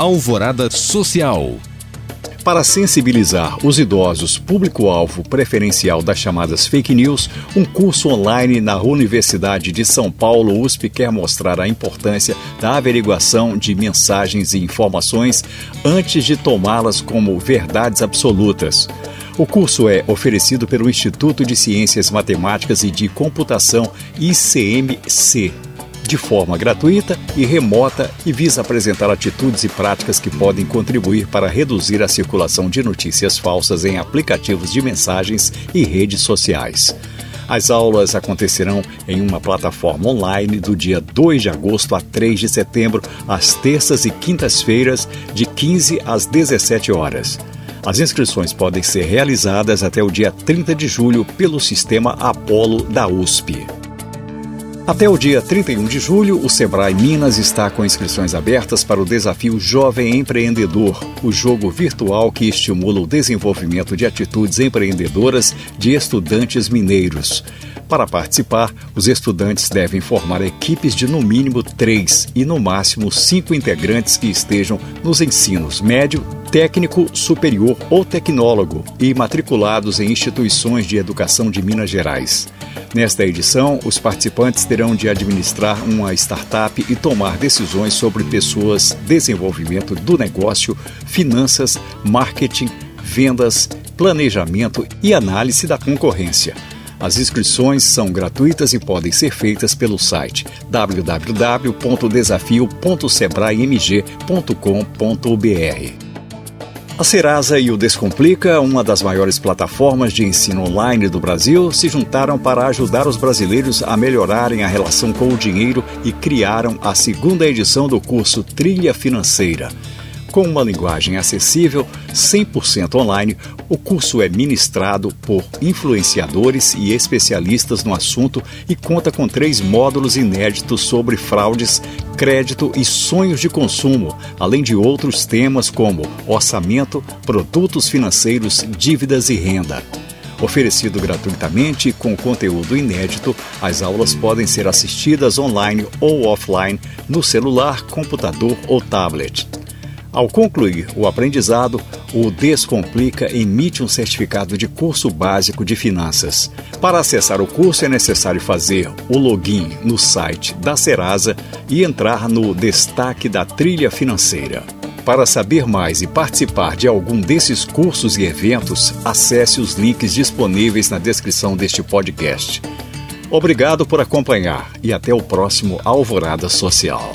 Alvorada Social. Para sensibilizar os idosos, público-alvo preferencial das chamadas fake news, um curso online na Universidade de São Paulo, USP, quer mostrar a importância da averiguação de mensagens e informações antes de tomá-las como verdades absolutas. O curso é oferecido pelo Instituto de Ciências Matemáticas e de Computação, ICMC de forma gratuita e remota e visa apresentar atitudes e práticas que podem contribuir para reduzir a circulação de notícias falsas em aplicativos de mensagens e redes sociais. As aulas acontecerão em uma plataforma online do dia 2 de agosto a 3 de setembro, às terças e quintas-feiras, de 15 às 17 horas. As inscrições podem ser realizadas até o dia 30 de julho pelo sistema Apolo da USP. Até o dia 31 de julho, o Sebrae Minas está com inscrições abertas para o desafio Jovem Empreendedor, o jogo virtual que estimula o desenvolvimento de atitudes empreendedoras de estudantes mineiros. Para participar, os estudantes devem formar equipes de no mínimo três e no máximo cinco integrantes que estejam nos ensinos médio, técnico, superior ou tecnólogo e matriculados em instituições de educação de Minas Gerais. Nesta edição, os participantes terão de administrar uma startup e tomar decisões sobre pessoas, desenvolvimento do negócio, finanças, marketing, vendas, planejamento e análise da concorrência. As inscrições são gratuitas e podem ser feitas pelo site www.desafio.sebraemg.com.br. A Serasa e o Descomplica, uma das maiores plataformas de ensino online do Brasil, se juntaram para ajudar os brasileiros a melhorarem a relação com o dinheiro e criaram a segunda edição do curso Trilha Financeira. Com uma linguagem acessível, 100% online, o curso é ministrado por influenciadores e especialistas no assunto e conta com três módulos inéditos sobre fraudes, crédito e sonhos de consumo, além de outros temas como orçamento, produtos financeiros, dívidas e renda. Oferecido gratuitamente com conteúdo inédito, as aulas podem ser assistidas online ou offline no celular, computador ou tablet. Ao concluir o aprendizado, o Descomplica emite um certificado de curso básico de finanças. Para acessar o curso é necessário fazer o login no site da Serasa e entrar no destaque da trilha financeira. Para saber mais e participar de algum desses cursos e eventos, acesse os links disponíveis na descrição deste podcast. Obrigado por acompanhar e até o próximo Alvorada Social.